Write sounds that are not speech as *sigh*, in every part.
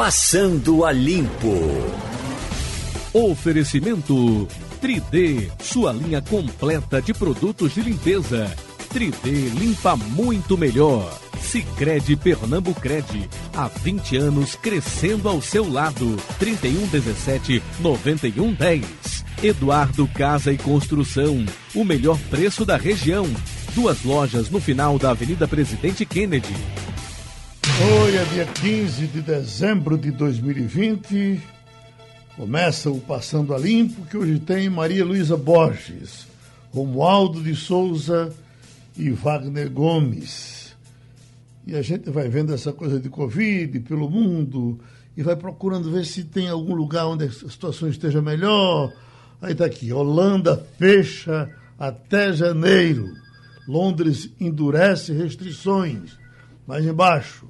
Passando a Limpo. Oferecimento 3D, sua linha completa de produtos de limpeza. 3D limpa muito melhor. Sicredi Pernambucred, há 20 anos crescendo ao seu lado. 3117 9110. Eduardo Casa e Construção, o melhor preço da região. Duas lojas no final da Avenida Presidente Kennedy. Hoje é dia 15 de dezembro de 2020. Começa o Passando a Limpo, que hoje tem Maria Luísa Borges, Romualdo de Souza e Wagner Gomes. E a gente vai vendo essa coisa de Covid pelo mundo e vai procurando ver se tem algum lugar onde a situação esteja melhor. Aí está aqui: Holanda fecha até janeiro. Londres endurece restrições. Mais embaixo,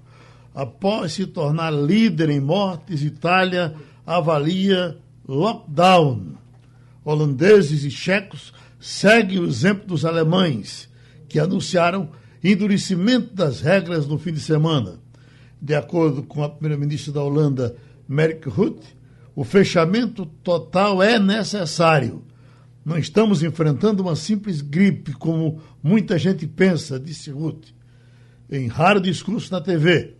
após se tornar líder em mortes, Itália avalia lockdown. Holandeses e checos seguem o exemplo dos alemães, que anunciaram endurecimento das regras no fim de semana. De acordo com a primeira-ministra da Holanda, Merk Rutte, o fechamento total é necessário. Não estamos enfrentando uma simples gripe, como muita gente pensa, disse Rutte, em raro discurso na TV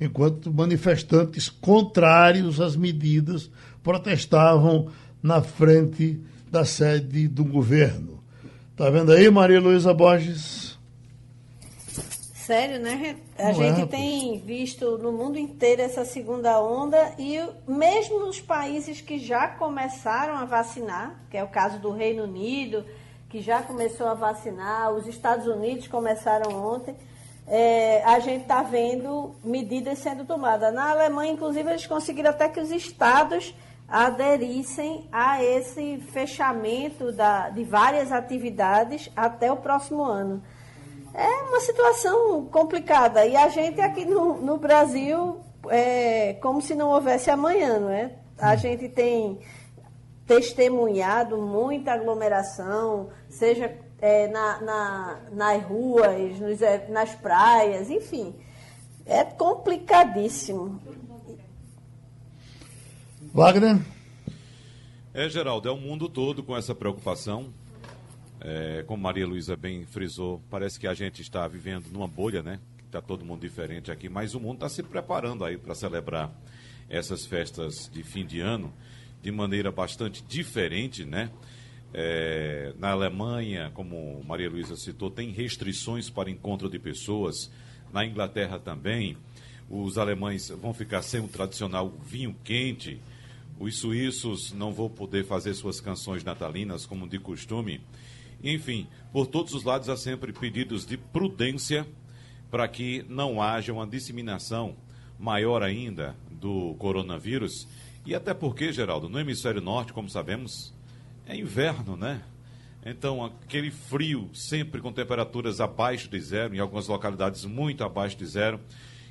enquanto manifestantes contrários às medidas protestavam na frente da sede do governo. Tá vendo aí, Maria Luísa Borges? Sério, né? A Não gente é, tem visto no mundo inteiro essa segunda onda e mesmo nos países que já começaram a vacinar, que é o caso do Reino Unido, que já começou a vacinar, os Estados Unidos começaram ontem, é, a gente está vendo medidas sendo tomadas. Na Alemanha, inclusive, eles conseguiram até que os estados aderissem a esse fechamento da, de várias atividades até o próximo ano. É uma situação complicada. E a gente aqui no, no Brasil, é como se não houvesse amanhã, não é? A gente tem testemunhado muita aglomeração, seja é, na, na, nas ruas, nos, é, nas praias, enfim. É complicadíssimo. Wagner? É, Geraldo, é o mundo todo com essa preocupação. É, como Maria Luísa bem frisou, parece que a gente está vivendo numa bolha, né? Está todo mundo diferente aqui, mas o mundo está se preparando aí para celebrar essas festas de fim de ano de maneira bastante diferente, né? É, na Alemanha, como Maria Luísa citou, tem restrições para encontro de pessoas. Na Inglaterra também. Os alemães vão ficar sem o tradicional vinho quente. Os suíços não vão poder fazer suas canções natalinas como de costume. Enfim, por todos os lados há sempre pedidos de prudência para que não haja uma disseminação maior ainda do coronavírus. E até porque, Geraldo, no hemisfério norte, como sabemos, é inverno, né? Então, aquele frio, sempre com temperaturas abaixo de zero, em algumas localidades muito abaixo de zero,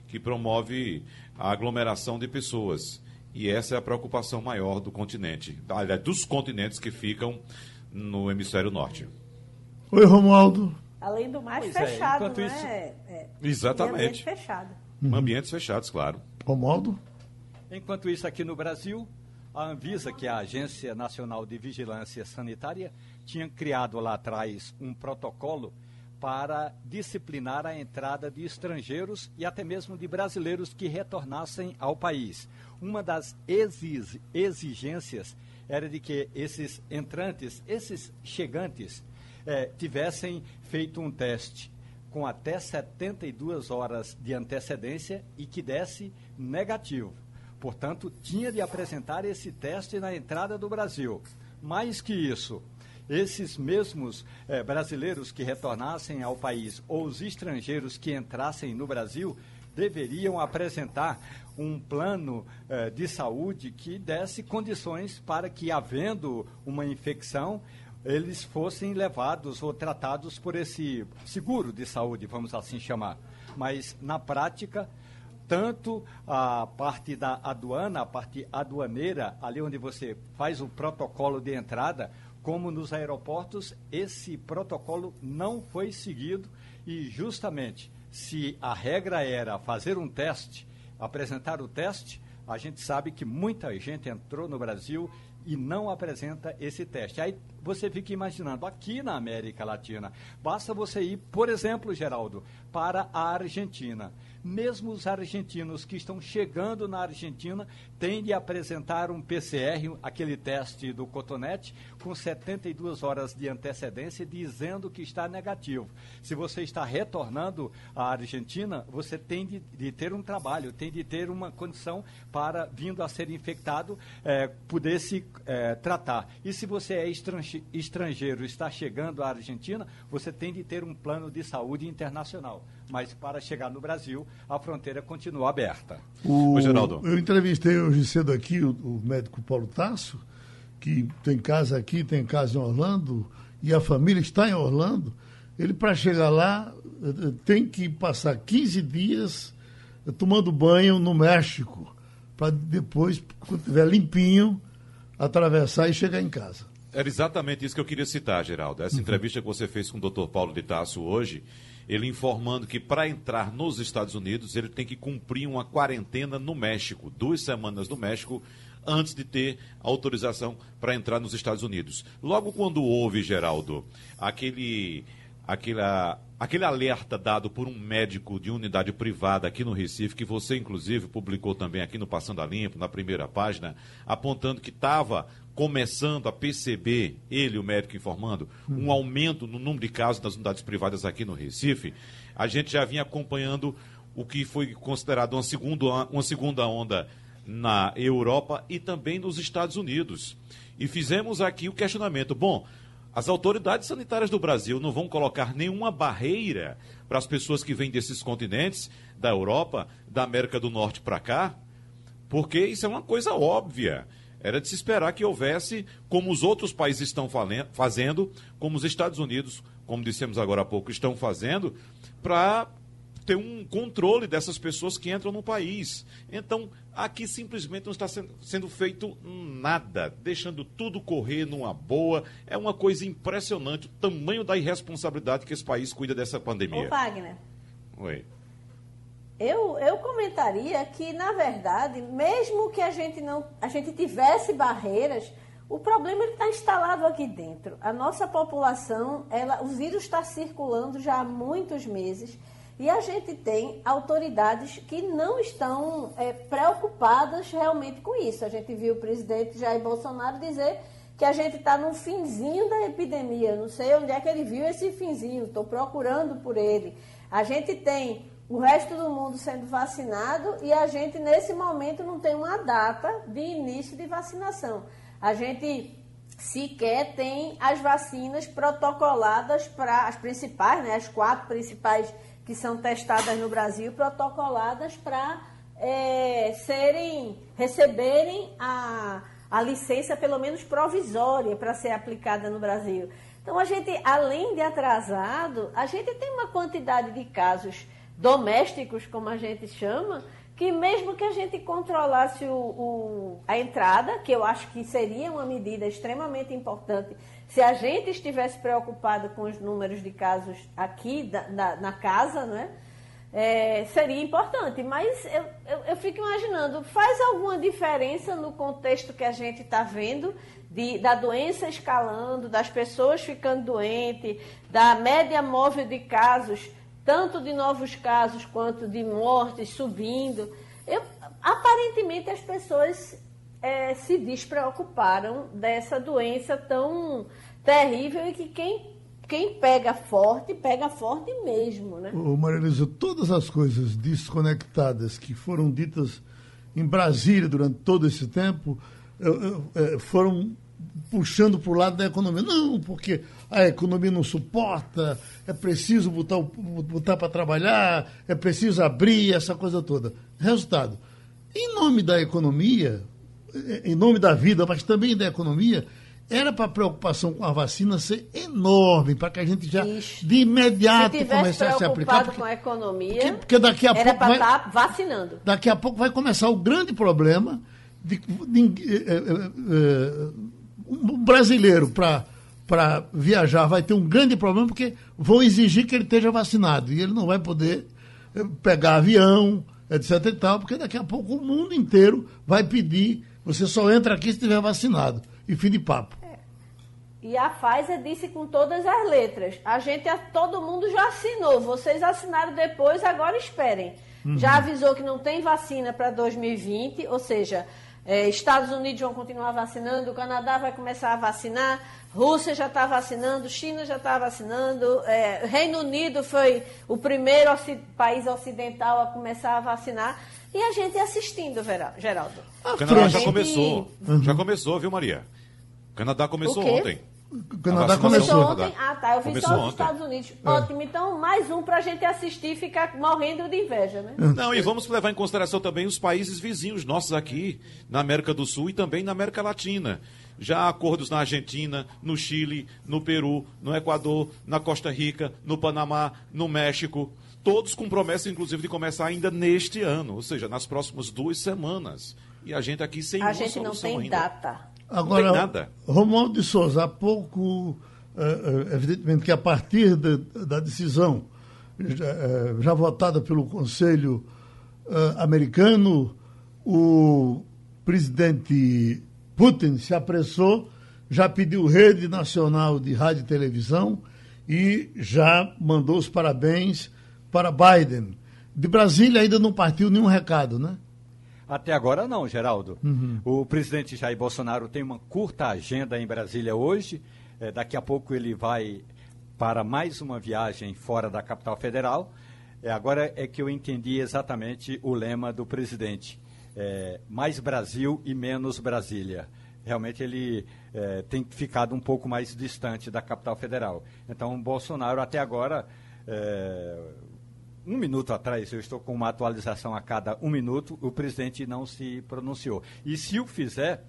que promove a aglomeração de pessoas. E essa é a preocupação maior do continente, aliás, dos continentes que ficam no hemisfério norte. Oi, Romualdo. Além do mais, pois é, fechado, é, né? Isso... É, Exatamente. Ambientes fechados. Uhum. Ambientes fechados, claro. Romualdo? Enquanto isso, aqui no Brasil, a Anvisa, que é a Agência Nacional de Vigilância Sanitária, tinha criado lá atrás um protocolo para disciplinar a entrada de estrangeiros e até mesmo de brasileiros que retornassem ao país. Uma das exigências era de que esses entrantes, esses chegantes, eh, tivessem feito um teste com até 72 horas de antecedência e que desse negativo. Portanto, tinha de apresentar esse teste na entrada do Brasil. Mais que isso, esses mesmos eh, brasileiros que retornassem ao país ou os estrangeiros que entrassem no Brasil deveriam apresentar um plano eh, de saúde que desse condições para que, havendo uma infecção, eles fossem levados ou tratados por esse seguro de saúde, vamos assim chamar. Mas, na prática, tanto a parte da aduana, a parte aduaneira, ali onde você faz o protocolo de entrada, como nos aeroportos, esse protocolo não foi seguido e justamente se a regra era fazer um teste, apresentar o teste, a gente sabe que muita gente entrou no Brasil e não apresenta esse teste. Aí você fica imaginando, aqui na América Latina, basta você ir, por exemplo, Geraldo, para a Argentina. Mesmo os argentinos que estão chegando na Argentina têm de apresentar um PCR, aquele teste do cotonete, com 72 horas de antecedência, dizendo que está negativo. Se você está retornando à Argentina, você tem de, de ter um trabalho, tem de ter uma condição para, vindo a ser infectado, é, poder se é, tratar. E se você é estrangeiro, está chegando à Argentina, você tem de ter um plano de saúde internacional. Mas para chegar no Brasil, a fronteira continua aberta. O, Ô, Geraldo. Eu entrevistei hoje cedo aqui o, o, médico Paulo Tasso, que tem casa aqui, tem casa em Orlando, e a família está em Orlando. Ele, para chegar lá, eh, eh, tem que passar 15 dias eh, tomando banho no México, para depois, quando estiver limpinho, atravessar e chegar em casa. Era exatamente isso que eu queria citar, Geraldo. Essa uhum. entrevista que você fez com o Dr. Paulo de Tasso hoje, ele informando que para entrar nos Estados Unidos ele tem que cumprir uma quarentena no México, duas semanas no México, antes de ter autorização para entrar nos Estados Unidos. Logo quando houve, Geraldo, aquele, aquela, aquele alerta dado por um médico de unidade privada aqui no Recife, que você inclusive publicou também aqui no Passando a Limpo, na primeira página, apontando que estava começando a perceber, ele, o médico informando, um uhum. aumento no número de casos das unidades privadas aqui no Recife, a gente já vinha acompanhando o que foi considerado uma segunda, uma segunda onda na Europa e também nos Estados Unidos. E fizemos aqui o questionamento: bom, as autoridades sanitárias do Brasil não vão colocar nenhuma barreira para as pessoas que vêm desses continentes, da Europa, da América do Norte para cá? Porque isso é uma coisa óbvia. Era de se esperar que houvesse, como os outros países estão fazendo, como os Estados Unidos, como dissemos agora há pouco, estão fazendo, para ter um controle dessas pessoas que entram no país. Então, aqui simplesmente não está sendo feito nada, deixando tudo correr numa boa. É uma coisa impressionante o tamanho da irresponsabilidade que esse país cuida dessa pandemia. Ô, Wagner. Oi. Eu, eu comentaria que, na verdade, mesmo que a gente não a gente tivesse barreiras, o problema está instalado aqui dentro. A nossa população, ela, o vírus está circulando já há muitos meses e a gente tem autoridades que não estão é, preocupadas realmente com isso. A gente viu o presidente Jair Bolsonaro dizer que a gente está no finzinho da epidemia. Não sei onde é que ele viu esse finzinho, estou procurando por ele. A gente tem o resto do mundo sendo vacinado e a gente, nesse momento, não tem uma data de início de vacinação. A gente sequer tem as vacinas protocoladas para as principais, né, as quatro principais que são testadas no Brasil, protocoladas para é, serem, receberem a, a licença, pelo menos provisória, para ser aplicada no Brasil. Então, a gente, além de atrasado, a gente tem uma quantidade de casos domésticos, como a gente chama, que mesmo que a gente controlasse o, o, a entrada, que eu acho que seria uma medida extremamente importante, se a gente estivesse preocupado com os números de casos aqui da, na, casa, né? É, seria importante, mas eu, eu, eu, fico imaginando, faz alguma diferença no contexto que a gente está vendo de, da doença escalando, das pessoas ficando doentes, da média móvel de casos tanto de novos casos quanto de mortes subindo. Eu, aparentemente as pessoas é, se despreocuparam dessa doença tão terrível e que quem, quem pega forte, pega forte mesmo. Né? Ô, Maria todas as coisas desconectadas que foram ditas em Brasília durante todo esse tempo é, foram puxando para o lado da economia. Não, porque a economia não suporta, é preciso botar, botar para trabalhar, é preciso abrir, essa coisa toda. Resultado, em nome da economia, em nome da vida, mas também da economia, era para a preocupação com a vacina ser enorme, para que a gente já de imediato começasse a aplicar. Porque, com a economia, porque, porque daqui a era pouco para estar tá vacinando. Daqui a pouco vai começar o grande problema de, de, de, eh, eh, um brasileiro para para viajar vai ter um grande problema porque vão exigir que ele esteja vacinado e ele não vai poder eh, pegar avião, etc e tal, porque daqui a pouco o mundo inteiro vai pedir, você só entra aqui se estiver vacinado. E fim de papo. É. E a Pfizer disse com todas as letras, a gente, todo mundo já assinou, vocês assinaram depois, agora esperem. Uhum. Já avisou que não tem vacina para 2020, ou seja, é, Estados Unidos vão continuar vacinando, o Canadá vai começar a vacinar, Rússia já está vacinando, China já está vacinando, é, Reino Unido foi o primeiro país ocidental a começar a vacinar. E a gente assistindo, Geraldo. O Canadá já começou. Uhum. Já começou, viu, Maria? O Canadá começou ontem. O Canadá começou ontem. Ah, tá. Eu vi começou só os Estados Unidos. É. Ótimo. Então, mais um para a gente assistir e ficar morrendo de inveja, né? Não, e vamos levar em consideração também os países vizinhos nossos aqui, na América do Sul e também na América Latina. Já há acordos na Argentina, no Chile, no Peru, no Equador, na Costa Rica, no Panamá, no México. Todos com promessa, inclusive, de começar ainda neste ano, ou seja, nas próximas duas semanas. E a gente aqui sem A gente não tem ainda. data. Agora, não tem nada. Romualdo de Souza, há pouco, eh, eh, evidentemente que a partir de, da decisão já, eh, já, votada pelo Conselho americano, o presidente Putin se apressou, já pediu rede nacional de rádio e televisão e já mandou os parabéns para Biden. De Brasília ainda não partiu nenhum recado, né? Até agora não, Geraldo. Uhum. O presidente Jair Bolsonaro tem uma curta agenda em Brasília hoje. É, daqui a pouco ele vai para mais uma viagem fora da capital federal. É, agora é que eu entendi exatamente o lema do presidente. É, mais Brasil e menos Brasília. Realmente ele é, tem ficado um pouco mais distante da capital federal. Então, Bolsonaro até agora é, um minuto atrás, eu estou com uma atualização a cada um minuto, o presidente não se pronunciou. E se o fizer,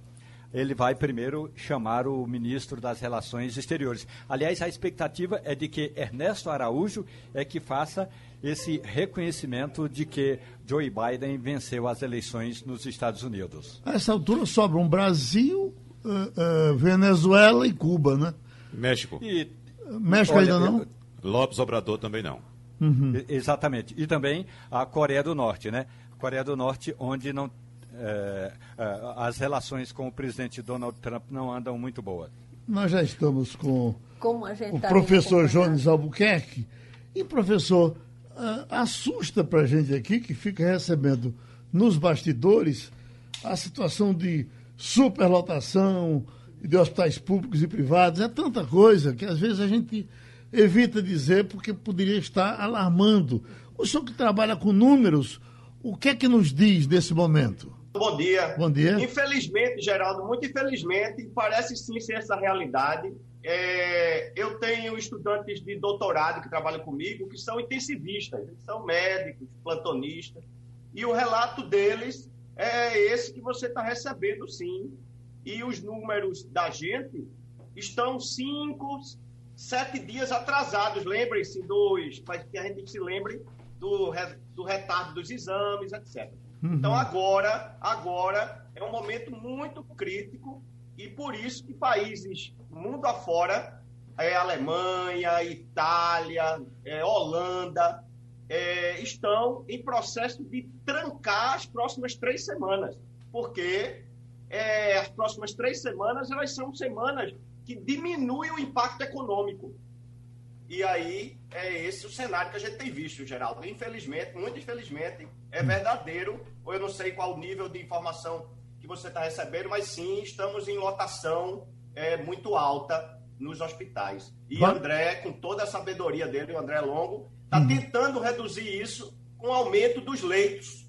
ele vai primeiro chamar o ministro das Relações Exteriores. Aliás, a expectativa é de que Ernesto Araújo é que faça esse reconhecimento de que Joe Biden venceu as eleições nos Estados Unidos. A essa altura sobram Brasil, uh, uh, Venezuela e Cuba, né? México. E, México olha, ainda não? Lopes Obrador também não. Uhum. Exatamente. E também a Coreia do Norte, né? Coreia do Norte, onde não, é, é, as relações com o presidente Donald Trump não andam muito boas. Nós já estamos com o tá professor Jones Albuquerque. E, professor, uh, assusta para a gente aqui que fica recebendo nos bastidores a situação de superlotação de hospitais públicos e privados. É tanta coisa que às vezes a gente evita dizer porque poderia estar alarmando. O senhor que trabalha com números, o que é que nos diz nesse momento? Bom dia. Bom dia. Infelizmente, Geraldo, muito infelizmente, parece sim ser essa realidade. É, eu tenho estudantes de doutorado que trabalham comigo, que são intensivistas, são médicos, plantonistas, e o relato deles é esse que você está recebendo, sim. E os números da gente estão cinco, sete dias atrasados. Lembrem-se dos, para que a gente se lembre do, do retardo dos exames, etc. Uhum. Então agora, agora é um momento muito crítico e por isso que países mundo afora, é, Alemanha, Itália, é, Holanda, é, estão em processo de trancar as próximas três semanas, porque é, as próximas três semanas elas são semanas que diminui o impacto econômico. E aí é esse o cenário que a gente tem visto, Geraldo. Infelizmente, muito infelizmente, é verdadeiro, ou eu não sei qual o nível de informação que você está recebendo, mas sim, estamos em lotação é, muito alta nos hospitais. E. André, com toda a sabedoria dele, o André Longo, está uhum. tentando reduzir isso com o aumento dos leitos.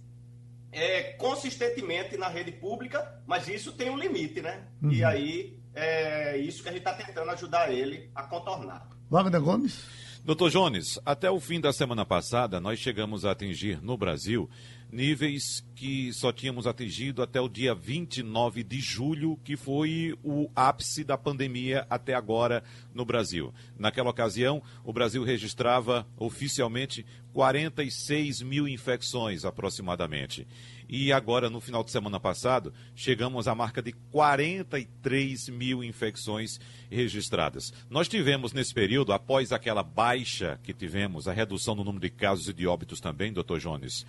É, consistentemente na rede pública, mas isso tem um limite, né? Uhum. E aí é isso que a gente está tentando ajudar ele a contornar. Wagner Gomes. Doutor Jones, até o fim da semana passada, nós chegamos a atingir no Brasil níveis que só tínhamos atingido até o dia 29 de julho, que foi o ápice da pandemia até agora no Brasil. Naquela ocasião, o Brasil registrava oficialmente 46 mil infecções aproximadamente. E agora, no final de semana passado, chegamos à marca de 43 mil infecções registradas. Nós tivemos nesse período, após aquela baixa que tivemos, a redução no número de casos e de óbitos também, doutor Jones,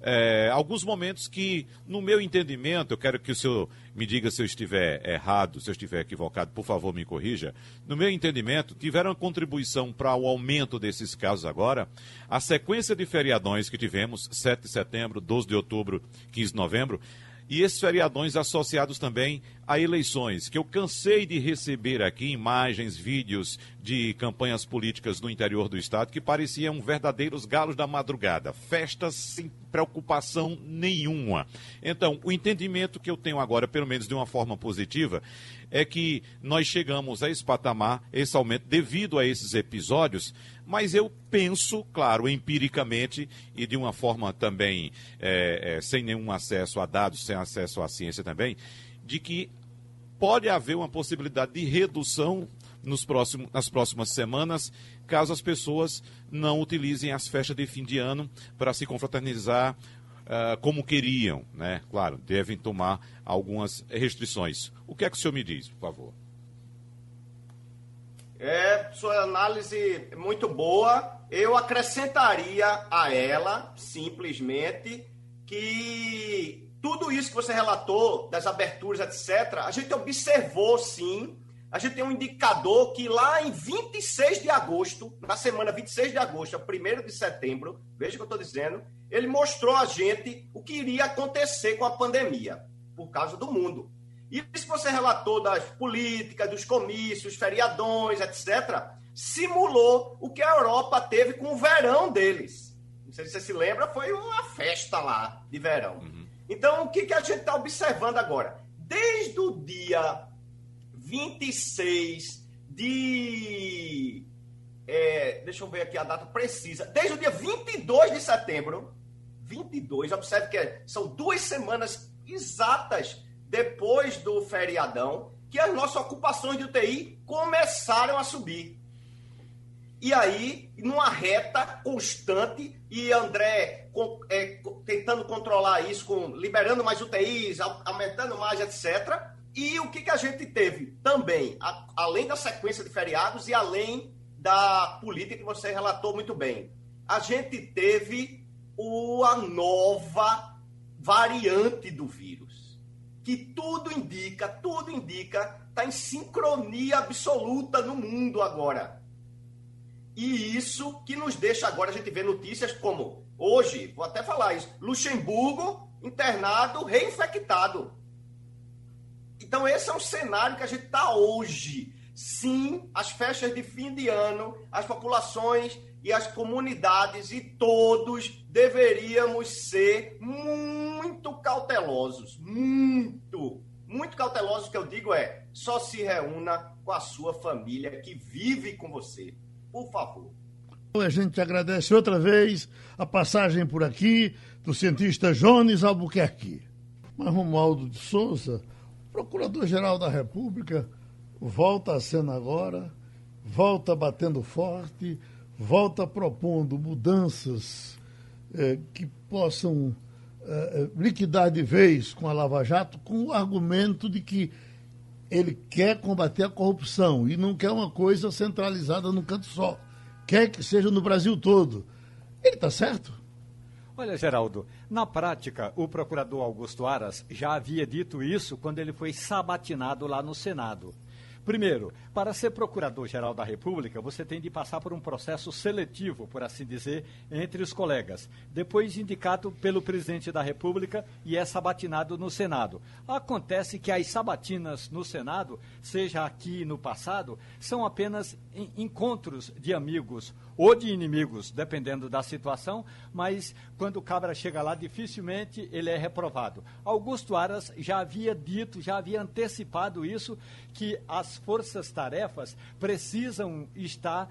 é, alguns momentos que, no meu entendimento, eu quero que o senhor me diga se eu estiver errado, se eu estiver equivocado, por favor me corrija. No meu entendimento, tiveram contribuição para o aumento desses casos agora, a sequência de feriadões que tivemos, 7 de setembro, 12 de outubro, 15 de novembro, e esses feriadões associados também a eleições, que eu cansei de receber aqui imagens, vídeos de campanhas políticas no interior do estado que pareciam verdadeiros galos da madrugada, festas sem preocupação nenhuma. Então, o entendimento que eu tenho agora, pelo menos de uma forma positiva, é que nós chegamos a esse patamar, esse aumento, devido a esses episódios, mas eu penso, claro, empiricamente e de uma forma também é, é, sem nenhum acesso a dados, sem acesso à ciência também, de que pode haver uma possibilidade de redução nos próximos, nas próximas semanas, caso as pessoas não utilizem as festas de fim de ano para se confraternizar uh, como queriam, né? Claro, devem tomar algumas restrições. O que é que o senhor me diz, por favor? É, sua análise muito boa. Eu acrescentaria a ela, simplesmente, que tudo isso que você relatou, das aberturas, etc., a gente observou sim. A gente tem um indicador que lá em 26 de agosto, na semana 26 de agosto a 1 de setembro, veja o que eu estou dizendo, ele mostrou a gente o que iria acontecer com a pandemia, por causa do mundo. E isso que você relatou das políticas, dos comícios, feriadões, etc., simulou o que a Europa teve com o verão deles. Não sei se você se lembra, foi uma festa lá de verão. Uhum. Então, o que, que a gente está observando agora? Desde o dia 26 de. É, deixa eu ver aqui a data precisa. Desde o dia 22 de setembro, 22, observe que são duas semanas exatas depois do feriadão, que as nossas ocupações de UTI começaram a subir. E aí, numa reta constante, e André é, tentando controlar isso, com liberando mais UTIs, aumentando mais, etc. E o que, que a gente teve também, a, além da sequência de feriados e além da política que você relatou muito bem, a gente teve a nova variante do vírus, que tudo indica, tudo indica, está em sincronia absoluta no mundo agora. E isso que nos deixa agora a gente ver notícias como hoje, vou até falar isso, Luxemburgo internado, reinfectado. Então esse é o cenário que a gente está hoje. Sim, as festas de fim de ano, as populações e as comunidades e todos deveríamos ser muito cautelosos, muito, muito cautelosos. O que eu digo é, só se reúna com a sua família que vive com você, por favor. A gente agradece outra vez a passagem por aqui do cientista Jones Albuquerque. Mas Romualdo de Souza, Procurador-Geral da República, volta a cena agora, volta batendo forte, volta propondo mudanças eh, que possam eh, liquidar de vez com a Lava Jato, com o argumento de que ele quer combater a corrupção e não quer uma coisa centralizada num canto só. Quer que seja no Brasil todo. Ele está certo? Olha, Geraldo, na prática, o procurador Augusto Aras já havia dito isso quando ele foi sabatinado lá no Senado. Primeiro, para ser procurador-geral da República, você tem de passar por um processo seletivo, por assim dizer, entre os colegas. Depois indicado pelo presidente da República e é sabatinado no Senado. Acontece que as sabatinas no Senado, seja aqui no passado, são apenas encontros de amigos ou de inimigos, dependendo da situação, mas quando o cabra chega lá, dificilmente ele é reprovado. Augusto Aras já havia dito, já havia antecipado isso, que as forças-tarefas precisam estar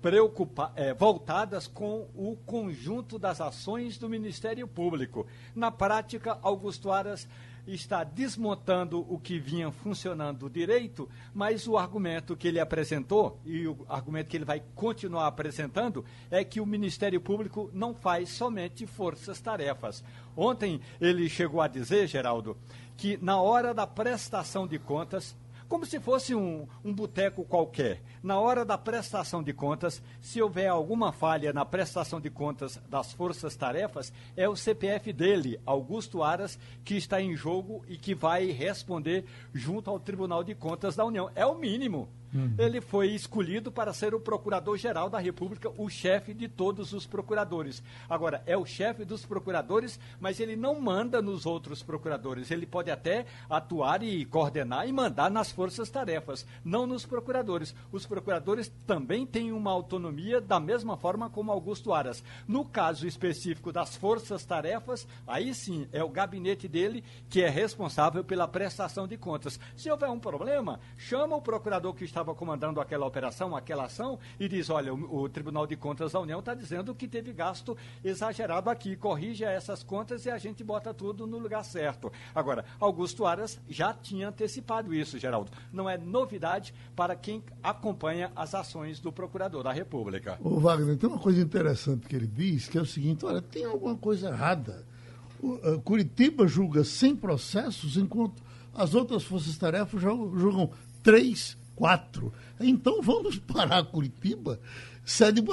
preocupa é, voltadas com o conjunto das ações do Ministério Público. Na prática, Augusto Aras está desmontando o que vinha funcionando direito, mas o argumento que ele apresentou, e o argumento que ele vai continuar apresentando, é que o Ministério Público não faz somente forças-tarefas. Ontem ele chegou a dizer, Geraldo, que na hora da prestação de contas, como se fosse um, um boteco qualquer. Na hora da prestação de contas, se houver alguma falha na prestação de contas das forças-tarefas, é o CPF dele, Augusto Aras, que está em jogo e que vai responder junto ao Tribunal de Contas da União. É o mínimo. Uhum. Ele foi escolhido para ser o procurador-geral da República, o chefe de todos os procuradores. Agora, é o chefe dos procuradores, mas ele não manda nos outros procuradores. Ele pode até atuar e coordenar e mandar nas forças-tarefas, não nos procuradores. Os procuradores também têm uma autonomia da mesma forma como Augusto Aras. No caso específico das forças-tarefas, aí sim é o gabinete dele que é responsável pela prestação de contas. Se houver um problema, chama o procurador que está estava comandando aquela operação, aquela ação, e diz: olha, o, o Tribunal de Contas da União está dizendo que teve gasto exagerado aqui, corrija essas contas e a gente bota tudo no lugar certo. Agora, Augusto Aras já tinha antecipado isso, Geraldo. Não é novidade para quem acompanha as ações do Procurador da República. O Wagner, tem uma coisa interessante que ele diz, que é o seguinte: olha, tem alguma coisa errada. Uh, Curitiba julga 100 processos, enquanto as outras forças-tarefas julgam três quatro. Então vamos *laughs* parar Curitiba,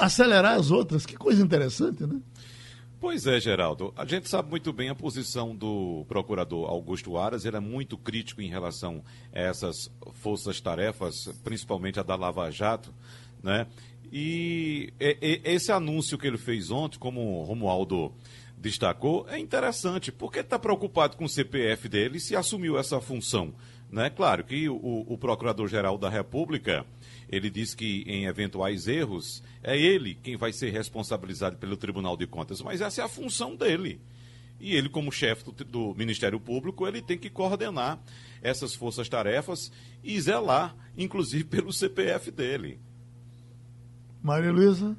acelerar as outras. Que coisa interessante, né? Pois é, Geraldo. A gente sabe muito bem a posição do procurador Augusto Aras. Ele é muito crítico em relação a essas forças-tarefas, principalmente a da Lava Jato, né? E esse anúncio que ele fez ontem, como Romualdo destacou, é interessante, porque está preocupado com o CPF dele se assumiu essa função. Né? Claro que o, o Procurador-Geral da República, ele diz que em eventuais erros, é ele quem vai ser responsabilizado pelo Tribunal de Contas, mas essa é a função dele. E ele, como chefe do, do Ministério Público, ele tem que coordenar essas forças-tarefas e zelar, inclusive, *laughs* pelo CPF dele. Maria Luísa?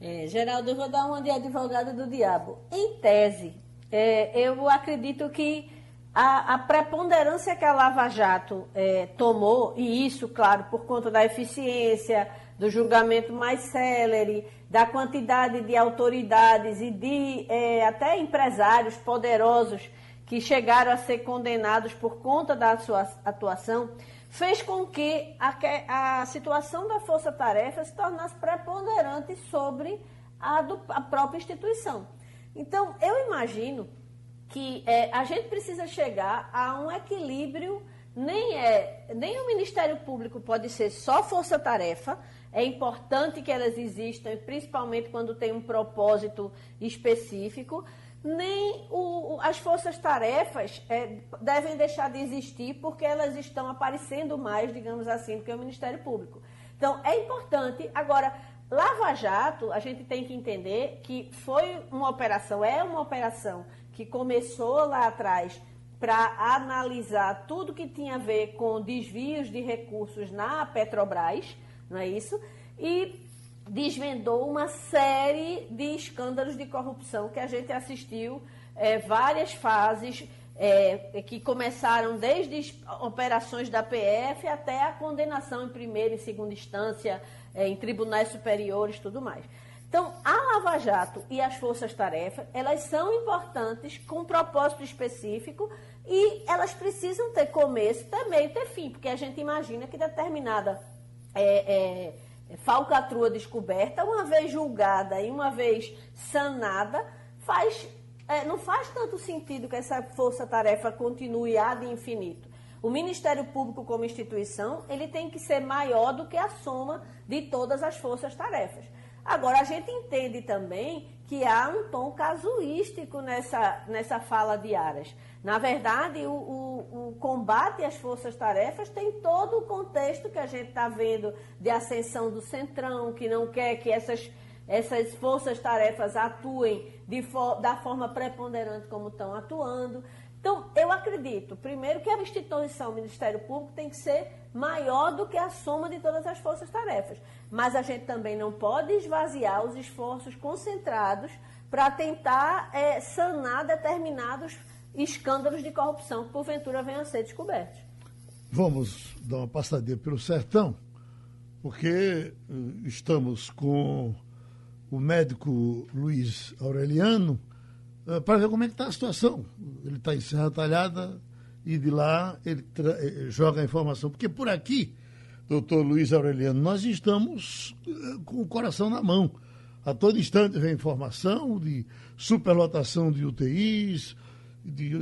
É, Geraldo, eu vou dar uma de advogada do diabo. Em tese, é, eu acredito que a, a, preponderância que a Lava Jato é, tomou, e isso, claro, por conta da eficiência, do julgamento mais célere, da quantidade de autoridades e de é, até empresários poderosos que chegaram a ser condenados por conta da sua atuação, fez com que a, a situação da Força Tarefa se tornasse preponderante sobre a, do, a própria instituição. Então, eu imagino que é, a gente precisa chegar a um equilíbrio. Nem, é, nem o Ministério Público pode ser só força-tarefa. É importante que elas existam, principalmente quando tem um propósito específico. Nem o, as forças-tarefas é, devem deixar de existir porque elas estão aparecendo mais, digamos assim, do que o Ministério Público. Então, é importante. Agora, Lava Jato, a gente tem que entender que foi uma operação, é uma operação que começou lá atrás para analisar tudo que tinha a ver com desvios de recursos na Petrobras, não é isso? E desvendou uma série de escândalos de corrupção que a gente assistiu é, várias fases é, que começaram desde operações da PF até a condenação em primeira e segunda instância, é, em tribunais superiores, tudo mais. Então, a Lava Jato e as forças-tarefa, elas são importantes com um propósito específico e elas precisam ter começo, ter meio, ter fim, porque a gente imagina que determinada é, é, falcatrua descoberta, uma vez julgada e uma vez sanada, faz, é, não faz tanto sentido que essa força-tarefa continue ad infinito. O Ministério Público como instituição, ele tem que ser maior do que a soma de todas as forças-tarefas. Agora, a gente entende também que há um tom casuístico nessa, nessa fala de Aras. Na verdade, o, o, o combate às forças-tarefas tem todo o contexto que a gente está vendo de ascensão do Centrão, que não quer que essas, essas forças-tarefas atuem de da forma preponderante como estão atuando. Então, eu acredito, primeiro, que a instituição Ministério Público tem que ser maior do que a soma de todas as forças-tarefas. Mas a gente também não pode esvaziar os esforços concentrados para tentar é, sanar determinados escândalos de corrupção que, porventura, venham a ser descobertos. Vamos dar uma passadinha pelo sertão, porque eh, estamos com o médico Luiz Aureliano para ver como é que está a situação. Ele está em Serra Talhada e de lá ele eh, joga a informação. Porque por aqui, doutor Luiz Aureliano, nós estamos eh, com o coração na mão. A todo instante vem informação de superlotação de UTIs, de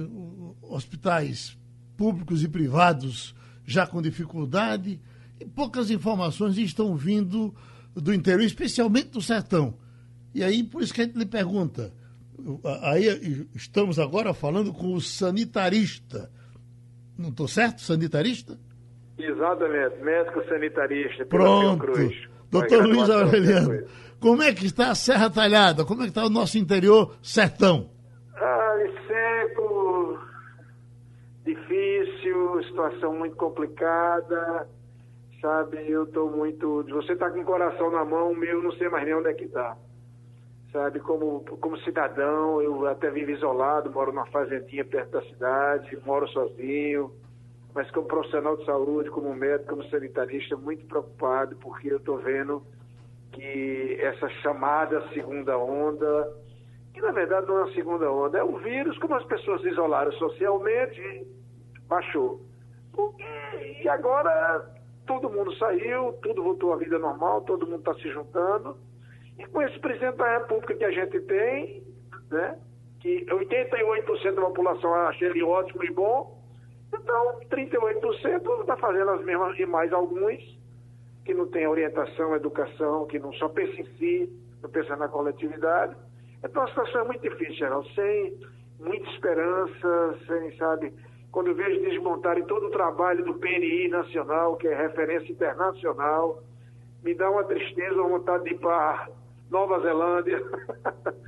hospitais públicos e privados já com dificuldade, e poucas informações estão vindo do interior, especialmente do sertão. E aí, por isso que a gente lhe pergunta, aí estamos agora falando com o sanitarista. Não estou certo, sanitarista? Exatamente, médico sanitarista. Pronto. Doutor Luiz Aureliano, como é que está a Serra Talhada? Como é que está o nosso interior sertão? Ah, seco, difícil, situação muito complicada, sabe? Eu estou muito. Você está com o coração na mão, o meu não sei mais nem onde é que está. Sabe, como, como cidadão, eu até vivo isolado, moro numa fazendinha perto da cidade, moro sozinho, mas como profissional de saúde, como médico, como sanitarista, muito preocupado, porque eu estou vendo que essa chamada segunda onda, que na verdade não é uma segunda onda, é um vírus, como as pessoas se isolaram socialmente, baixou. E agora todo mundo saiu, tudo voltou à vida normal, todo mundo está se juntando. E com esse presidente da República que a gente tem, né, que 88% da população acha ele ótimo e bom, então 38% está fazendo as mesmas, e mais alguns, que não tem orientação, educação, que não só pensa em si, não pensa na coletividade. Então a situação é muito difícil, Geraldo, sem muita esperança, sem, sabe, quando eu vejo desmontarem todo o trabalho do PNI nacional, que é referência internacional, me dá uma tristeza, uma vontade de ir para Nova Zelândia,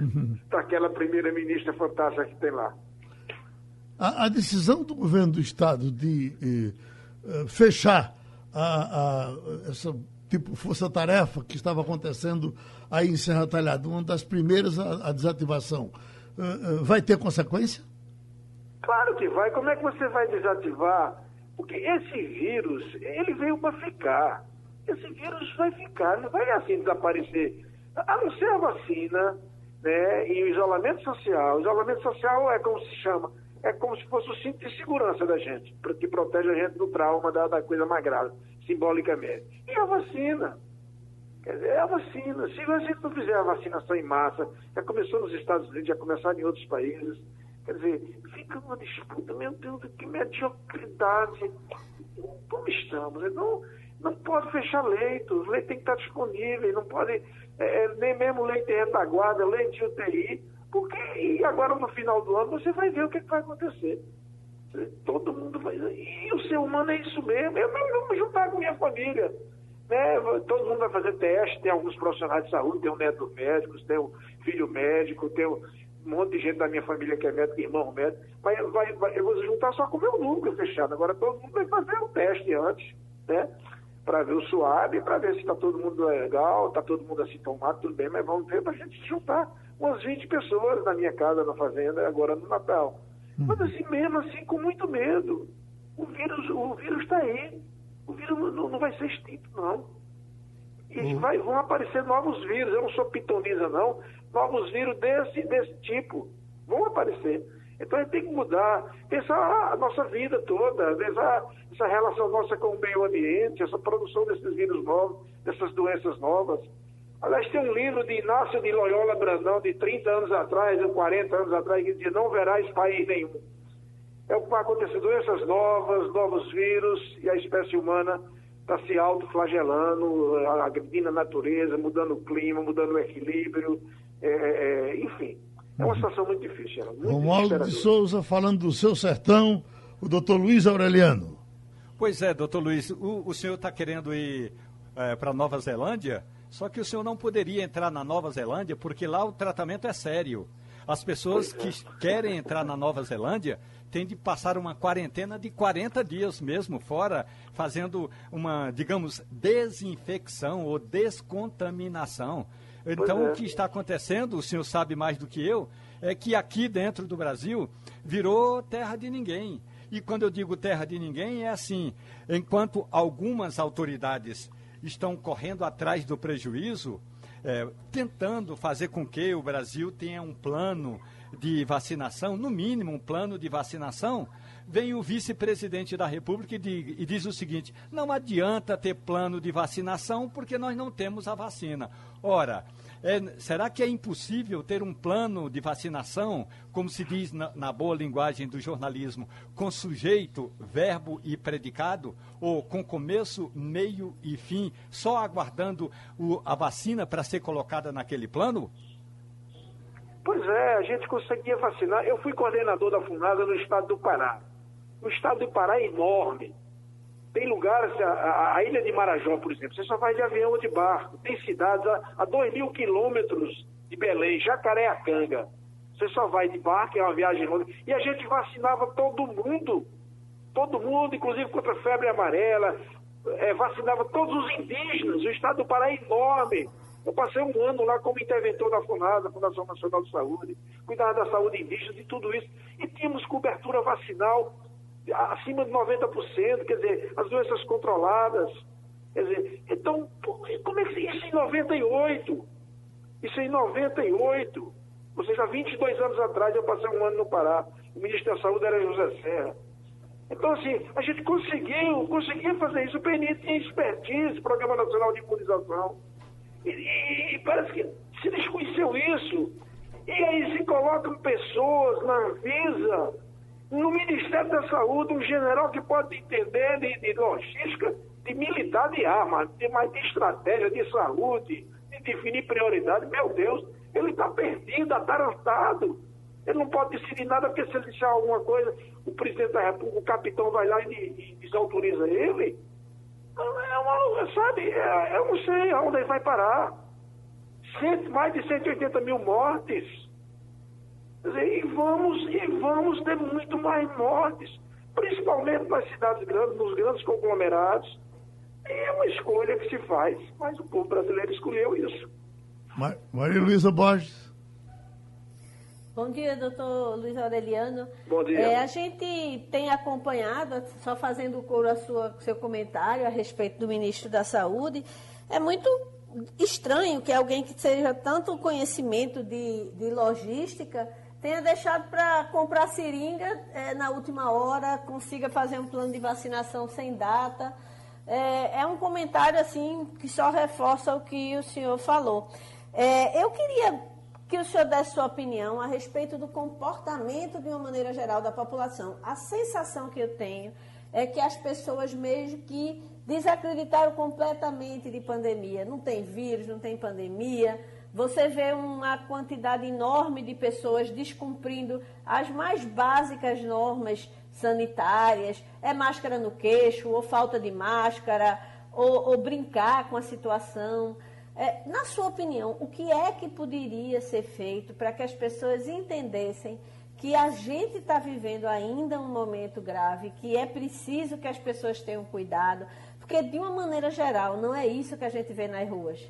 uhum. *laughs* para aquela primeira-ministra fantástica que tem lá. A, a, decisão do governo do Estado de eh, eh fechar a, a, essa tipo força-tarefa que estava acontecendo aí em Serra Talhada, uma das primeiras a, a desativação, uh, uh, vai ter consequência? Claro que vai. Como é que você vai desativar? Porque esse vírus, ele veio para ficar. Esse vírus vai ficar, não vai assim desaparecer. A não ser a vacina né, e o isolamento social. O isolamento social é como se chama é como se fosse o cinto de segurança da gente, que protege a gente do trauma da, da coisa mais grave, simbolicamente. E a vacina? Quer dizer, é a vacina. Se a gente não fizer a vacinação em massa, já começou nos Estados Unidos, já começaram em outros países, quer dizer, fica uma disputa, meu Deus, que mediocridade. Como estamos? Não, não pode fechar leito, o leite tem que estar disponível, não pode, é, é nem mesmo leite em retaguarda, leite UTI porque, e agora no final do ano você vai ver o que, é que vai acontecer. Todo mundo vai. E o ser humano é isso mesmo. Eu não vou me juntar com minha família. Né? Todo mundo vai fazer teste, tem alguns profissionais de saúde, tem um neto médicos, tem um filho médico, tem um monte de gente da minha família que é médico, irmão médico. Vai, vai, eu vou juntar só com o meu núcleo fechado. Agora todo mundo vai fazer um teste antes, né? Para ver o suave, para ver se está todo mundo legal, está todo mundo assintomático, tudo bem, mas vamos ver para a gente se juntar umas 20 pessoas na minha casa, na fazenda, agora no Natal. Uhum. Mas assim, mesmo assim, com muito medo. O vírus o vírus está aí. O vírus não, não, vai ser extinto, não. E uhum. vai, vão aparecer novos vírus. Eu não sou pitoniza, não. Novos vírus desse, desse tipo. Vão aparecer. Então a gente tem que mudar, pensar a nossa vida toda, pensar essa relação nossa com o meio ambiente, essa produção desses vírus novos, dessas doenças novas. Aliás, tem um livro de Inácio de Loyola Brandão, de 30 anos atrás, ou 40 anos atrás, que dizia: Não verás país nenhum. É o que vai acontecer: doenças novas, novos vírus, e a espécie humana está se autoflagelando, agredindo a natureza, mudando o clima, mudando o equilíbrio, é, é, é enfim. É uma situação muito difícil. Muito Romualdo de Souza falando do seu sertão, o doutor Luiz Aureliano. Pois é, doutor Luiz, o, o senhor está querendo ir é, para Nova Zelândia? Só que o senhor não poderia entrar na Nova Zelândia porque lá o tratamento é sério. As pessoas que querem entrar na Nova Zelândia têm de passar uma quarentena de 40 dias mesmo fora, fazendo uma, digamos, desinfecção ou descontaminação. Então, é. o que está acontecendo, o senhor sabe mais do que eu, é que aqui dentro do Brasil virou terra de ninguém. E quando eu digo terra de ninguém, é assim: enquanto algumas autoridades estão correndo atrás do prejuízo, é, tentando fazer com que o Brasil tenha um plano de vacinação, no mínimo um plano de vacinação, vem o vice-presidente da República e, diz, o seguinte: não adianta ter plano de vacinação porque nós não temos a vacina. Ora, é, será que é impossível ter um plano de vacinação, como se diz na, na, boa linguagem do jornalismo, com sujeito, verbo e predicado, ou com começo, meio e fim, só aguardando o, a vacina para ser colocada naquele plano? Pois é, a gente conseguia vacinar. Eu fui coordenador da FUNASA no estado do Pará. O estado do Pará é enorme. Tem lugares, a, a, ilha de Marajó, por exemplo, você só vai de avião ou de barco. Tem cidades a, a 2 mil quilômetros de Belém, Jacareacanga. Você só vai de barco, é uma viagem longa. E a gente vacinava todo mundo. Todo mundo, inclusive contra a febre amarela. É, vacinava todos os indígenas. O estado do Pará é enorme. Eu passei um ano lá como interventor da FUNASA, Fundação Nacional de Saúde, cuidava da saúde indígena, de tudo isso. E tínhamos cobertura vacinal acima de 90%, quer dizer, as doenças controladas. Quer dizer, então, como é que isso em 98? Isso em 98. Ou seja, há 22 anos atrás eu passei um ano no Pará. O ministro da Saúde era José Serra. Então, assim, a gente conseguiu, conseguia fazer isso. O PNI tinha expertise, Programa Nacional de Imunização. E, e, e parece que se desconheceu isso. E aí se colocam pessoas na Anvisa no Ministério da Saúde, um general que pode entender de, de logística, de militar de arma, de, mais de estratégia de saúde, de definir prioridade, meu Deus, ele está perdido, atarantado. Ele não pode decidir nada, porque se ele deixar alguma coisa, o presidente da República, o capitão vai lá e, e desautoriza ele. É uma, sabe, é, eu não sei aonde ele vai parar. Cento, mais de 180 mil mortes e vamos, e vamos ter muito mais mortes, principalmente nas cidades grandes, nos grandes conglomerados. E é uma escolha que se faz, mas o povo brasileiro escolheu isso. Maria Luísa Borges. Bom dia, doutor Luiz Aureliano. Bom dia. É, a gente tem acompanhado, só fazendo coro ao seu comentário a respeito do ministro da Saúde, é muito estranho que alguém que seja tanto conhecimento de, de logística tenha deixado para comprar seringa é, na última hora, consiga fazer um plano de vacinação sem data. É, é, um comentário assim que só reforça o que o senhor falou. É, eu queria que o senhor desse sua opinião a respeito do comportamento de uma maneira geral da população. A sensação que eu tenho é que as pessoas mesmo que desacreditaram completamente de pandemia. Não tem vírus, não tem pandemia você vê uma quantidade enorme de pessoas descumprindo as mais básicas normas sanitárias, é máscara no queixo, ou falta de máscara, ou, ou brincar com a situação. É, na sua opinião, o que é que poderia ser feito para que as pessoas entendessem que a gente está vivendo ainda um momento grave, que é preciso que as pessoas tenham cuidado, porque de uma maneira geral não é isso que a gente vê nas ruas.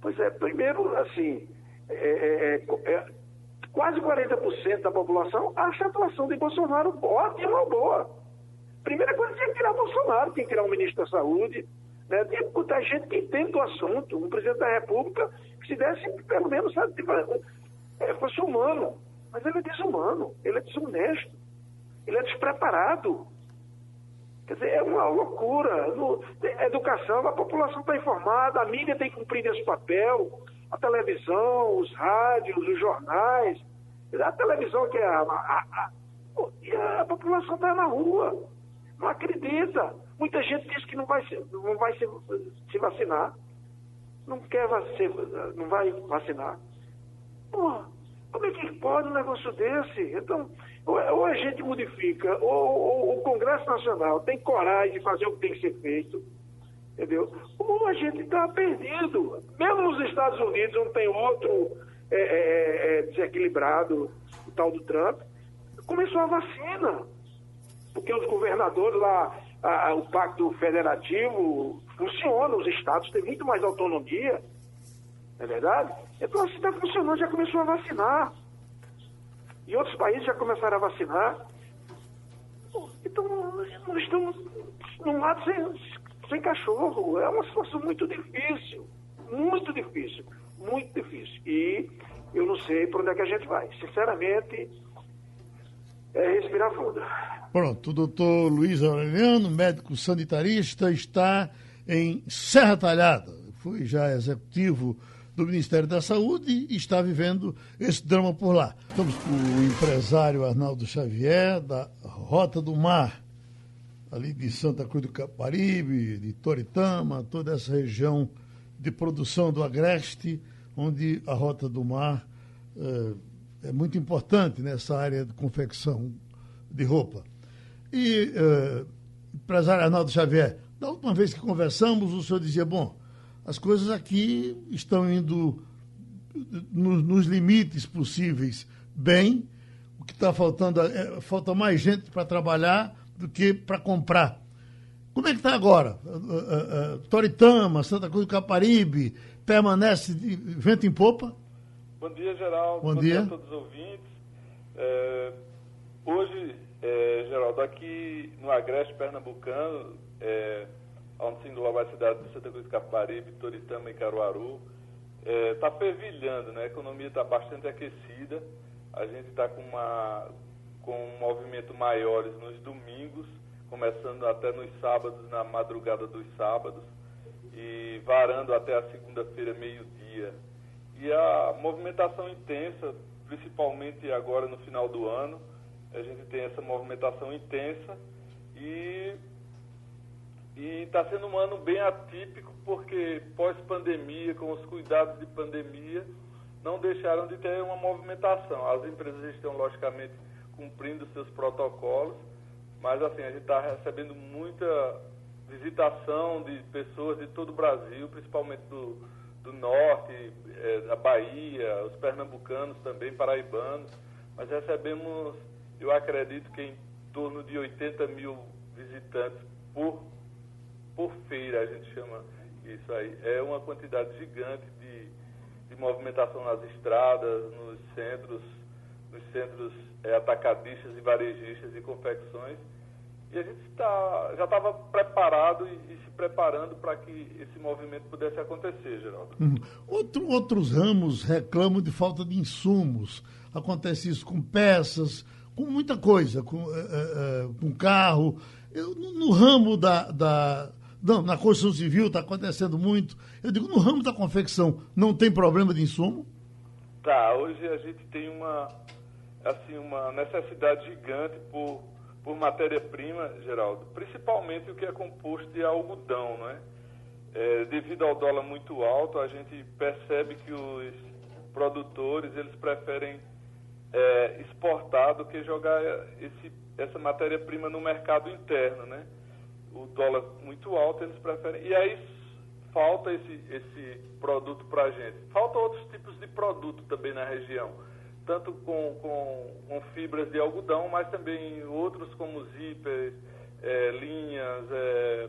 Pois é, primeiro, assim, é, é, é, é quase 40% da população acha a atuação de Bolsonaro ótima ou boa. Primeira coisa, tinha que tirar Bolsonaro, tinha que tirar o ministro da Saúde, né? tinha que gente que entende do assunto, um presidente da República que se desse, pelo menos, sabe, tipo, é, fosse humano. Mas ele é desumano, ele é desonesto, ele é despreparado. Quer dizer, é uma loucura. No, educação, a população está informada, a mídia tem cumprido esse papel, a televisão, os rádios, os jornais. A televisão que é a, a, a, a, a população está na rua, não acredita. Muita gente diz que não vai, se, não vai se, se vacinar. Não quer vacinar, não vai vacinar. Pô, como é que pode um negócio desse? Então, ou, a gente modifica, ou, ou, o Congresso Nacional tem coragem de fazer o que tem que ser feito, entendeu? Ou a gente está perdido. Mesmo nos Estados Unidos, onde tem outro é, é, é, desequilibrado, o tal do Trump, começou a vacina. Porque os governadores lá, a, o pacto federativo funciona, os estados têm muito mais autonomia, não é verdade? Então, assim está funcionando, já começou a vacinar. E outros países já começaram a vacinar. Então, nós estamos num lado sem, sem cachorro. É uma situação muito difícil. Muito difícil. Muito difícil. E eu não sei para onde é que a gente vai. Sinceramente, é respirar fundo. Pronto, o doutor Luiz Aureliano, médico sanitarista, está em Serra Talhada. Foi já executivo do Ministério da Saúde e está vivendo esse drama por lá. Estamos com o empresário Arnaldo Xavier, da Rota do Mar, ali de Santa Cruz do Caparibe, de Toritama, toda essa região de produção do Agreste, onde a Rota do Mar eh, é muito importante nessa área de confecção de roupa. E, eh, empresário Arnaldo Xavier, da última vez que conversamos, o senhor dizia, bom, as coisas aqui estão indo nos, nos limites possíveis bem. O que está faltando é falta mais gente para trabalhar do que para comprar. Como é que está agora? Uh, uh, uh, Toritama, Santa Cruz do Caparibe, permanece de vento em popa? Bom dia, Geraldo. Bom, Bom dia. dia. a todos os ouvintes. É, hoje, é, Geraldo, aqui no Agreste Pernambucano, é, onde se engloba a cidade de Santa Cruz do Caparibe, Toritama e Caruaru, está é, tá fervilhando, né? a economia está bastante aquecida, a gente está com, uma, com um movimento maiores nos domingos, começando até nos sábados, na madrugada dos sábados, e varando até a segunda-feira, meio-dia. E a movimentação intensa, principalmente agora no final do ano, a gente tem essa movimentação intensa e e está sendo um ano bem atípico, porque pós-pandemia, com os cuidados de pandemia, não deixaram de ter uma movimentação. As empresas estão, logicamente, cumprindo seus protocolos, mas assim, a gente está recebendo muita visitação de pessoas de todo o Brasil, principalmente do, do norte, é, da Bahia, os pernambucanos também, paraibanos, mas recebemos, eu acredito que em torno de 80 mil visitantes por por feira, a gente chama isso aí. É uma quantidade gigante de, de movimentação nas estradas, nos centros, nos centros é, atacadistas e varejistas e confecções. E a gente tá, já estava preparado e, e, se preparando para que esse movimento pudesse acontecer, Geraldo. Uhum. Outro, outros ramos reclamam de falta de insumos. Acontece isso com peças, com muita coisa, com, é, é, com carro. Eu, no, no, ramo da, da, não, na construção civil está acontecendo muito. Eu digo, no ramo da confecção, não tem problema de insumo? Tá, hoje a gente tem uma, assim, uma necessidade gigante por, por matéria-prima, Geraldo. Principalmente o que é composto de algodão, né? É, devido ao dólar muito alto, a gente percebe que os produtores, eles preferem é, exportar do que jogar esse, essa matéria-prima no mercado interno, né? O dólar muito alto, eles preferem. E aí falta esse, esse produto para a gente. Falta outros tipos de produto também na região, tanto com, com, com fibras de algodão, mas também outros como zíper, é, linhas, é,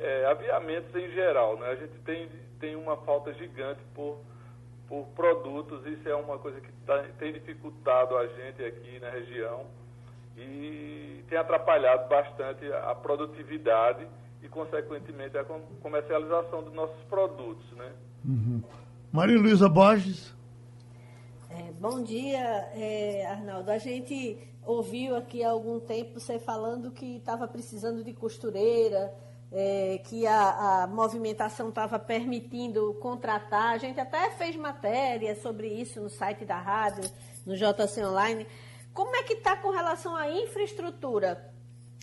é, aviamentos em geral. Né? A gente tem, tem uma falta gigante por, por produtos, isso é uma coisa que tá, tem dificultado a gente aqui na região e tem atrapalhado bastante a produtividade e, consequentemente, a comercialização dos nossos produtos. Né? Uhum. Maria Luísa Borges. É, bom dia, é, Arnaldo. A gente ouviu aqui há algum tempo você falando que estava precisando de costureira, é, que a, a movimentação estava permitindo contratar. A gente até fez matéria sobre isso no site da rádio, no JC Online. Como é que está com relação à infraestrutura?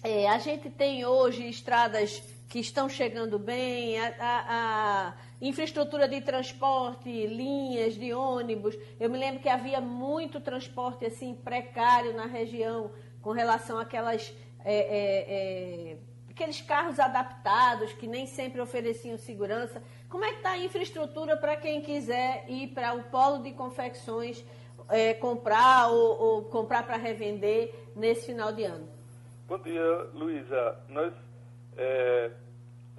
É, a gente tem hoje estradas que estão chegando bem, a, a, a, infraestrutura de transporte, linhas de ônibus. Eu me lembro que havia muito transporte assim precário na região com relação àquelas é, é, é aqueles carros adaptados que nem sempre ofereciam segurança. Como é que está a infraestrutura para quem quiser ir para o polo de confecções? É, comprar ou, ou comprar para revender nesse final de ano? Bom dia, Luísa. Nós, é,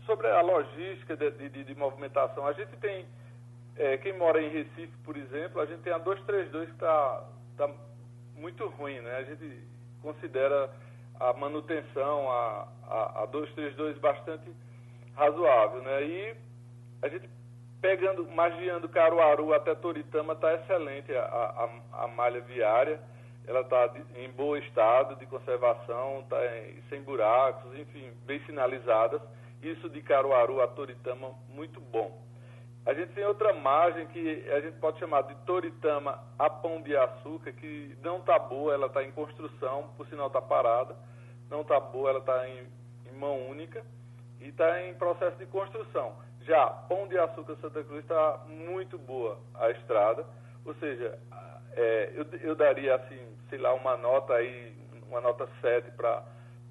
sobre a logística de, de, de, movimentação, a gente tem, é, quem mora em Recife, por exemplo, a gente tem a 232 que está tá muito ruim, né? A gente considera a manutenção, a, a, a 232 bastante razoável, né? E a gente pegando, magiando Caruaru até Toritama, está excelente a, a, a, malha viária. Ela está em bom estado de conservação, está sem buracos, enfim, bem sinalizadas. Isso de Caruaru a Toritama, muito bom. A gente tem outra margem que a gente pode chamar de Toritama a Pão de Açúcar, que não está boa, ela está em construção, por sinal está parada. Não está boa, ela está em, em mão única e está em processo de construção. Já Pão de Açúcar Santa Cruz está muito boa a estrada, ou seja, é, eu, eu, daria assim, sei lá, uma nota aí, uma nota 7 para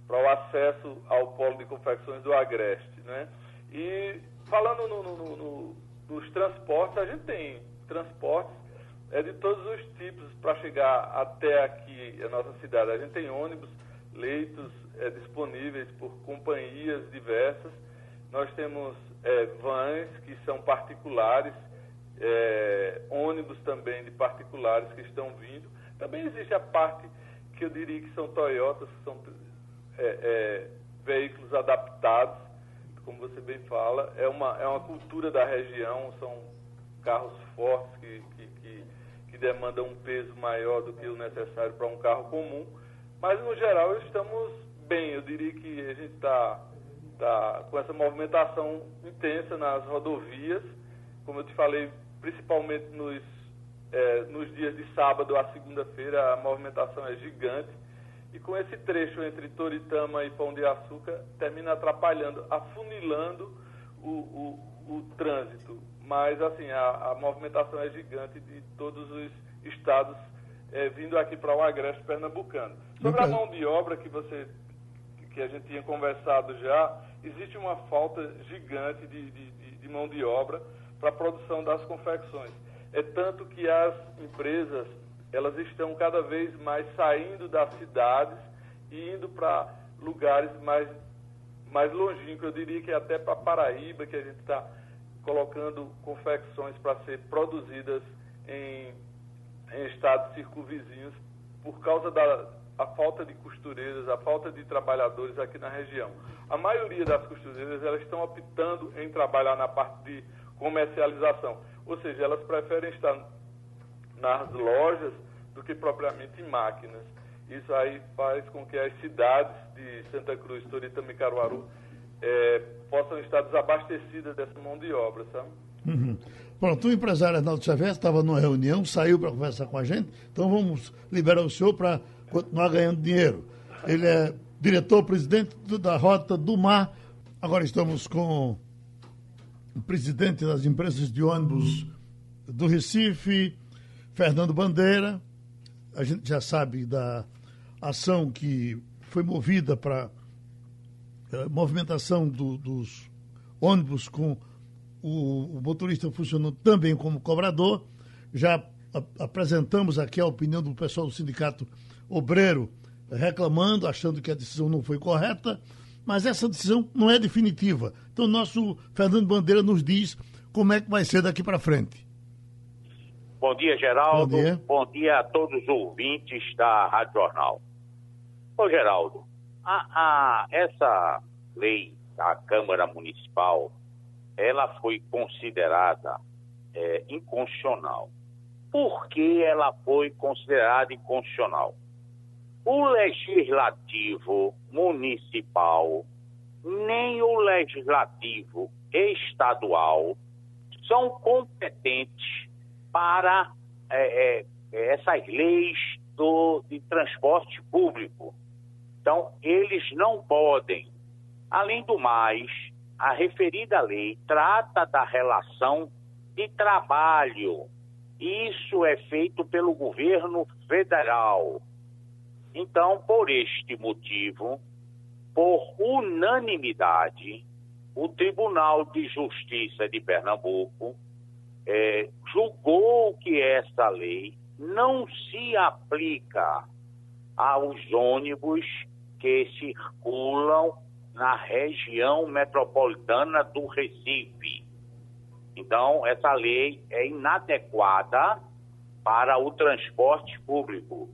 o acesso ao polo de confecções do Agreste, né? E falando no, no, no, nos transportes, a gente tem transportes é de todos os tipos para chegar até aqui a nossa cidade. A gente tem ônibus, leitos é, disponíveis por companhias diversas. Nós temos é, vans que são particulares, é, ônibus também de particulares que estão vindo. Também existe a parte que eu diria que são Toyotas, que são é, é, veículos adaptados, como você bem fala. É uma, é uma cultura da região, são carros fortes que, que, que, que demandam um peso maior do que o necessário para um carro comum. Mas, no geral, estamos bem. Eu diria que a gente está tá com essa movimentação intensa nas rodovias, como eu te falei, principalmente nos, é, nos dias de sábado a segunda-feira, a movimentação é gigante. E com esse trecho entre Toritama e Pão de Açúcar, termina atrapalhando, afunilando o, o, o trânsito. Mas, assim, a, a, movimentação é gigante de todos os estados é, vindo aqui para o Agreste Pernambucano. Sobre a mão de obra que você que a gente tinha conversado já, existe uma falta gigante de, de, de mão de obra para a produção das confecções. É tanto que as empresas elas estão cada vez mais saindo das cidades e indo para lugares mais, mais longínquos. Eu diria que até para Paraíba, que a gente está colocando confecções para ser produzidas em, em estados circunvizinhos por causa da, a falta de costureiras, a falta de trabalhadores aqui na região. A maioria das costureiras elas estão optando em trabalhar na parte de comercialização, ou seja, elas preferem estar nas lojas do que propriamente em máquinas. Isso aí faz com que as cidades de Santa Cruz, Toritama e Caruaru é, possam estar desabastecidas dessa mão de obra, sabe? Uhum. Pronto, o empresário Arnaldo Xavier estava numa reunião, saiu para conversar com a gente, então vamos liberar o senhor para continuar ganhando dinheiro. Ele é diretor-presidente da Rota do Mar. Agora estamos com o presidente das empresas de ônibus do Recife, Fernando Bandeira. A gente já sabe da ação que foi movida para eh, movimentação do, dos ônibus com o, o motorista funcionando também como cobrador. Já apresentamos aqui a opinião do pessoal do Sindicato Obreiro reclamando, achando que a decisão não foi correta, mas essa decisão não é definitiva. Então, nosso Fernando Bandeira nos diz como é que vai ser daqui para frente. Bom dia, Geraldo. Bom dia. Bom dia a todos os ouvintes da Rádio Jornal. Ô, Geraldo, a, a, essa lei da Câmara Municipal, ela foi considerada é, inconstitucional. Por que ela foi considerada inconstitucional? O legislativo municipal nem o legislativo estadual são competentes para é, é, essas leis do, de transporte público. Então, eles não podem. Além do mais, a referida lei trata da relação de trabalho. Isso é feito pelo governo federal então, por este motivo, por unanimidade, o Tribunal de Justiça de Pernambuco é, julgou que essa lei não se aplica aos ônibus que circulam na região metropolitana do Recife. Então, essa lei é inadequada para o transporte público.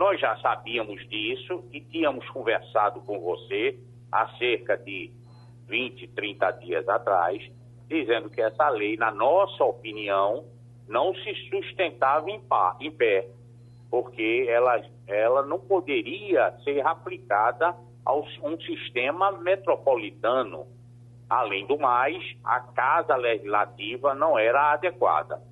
Nós já sabíamos disso e tínhamos conversado com você há cerca de 20, 30 dias atrás dizendo que essa lei, na nossa opinião, não se sustentava em, pá, em pé, porque ela, ela não poderia ser aplicada a um sistema metropolitano. Além do mais, a casa legislativa não era adequada.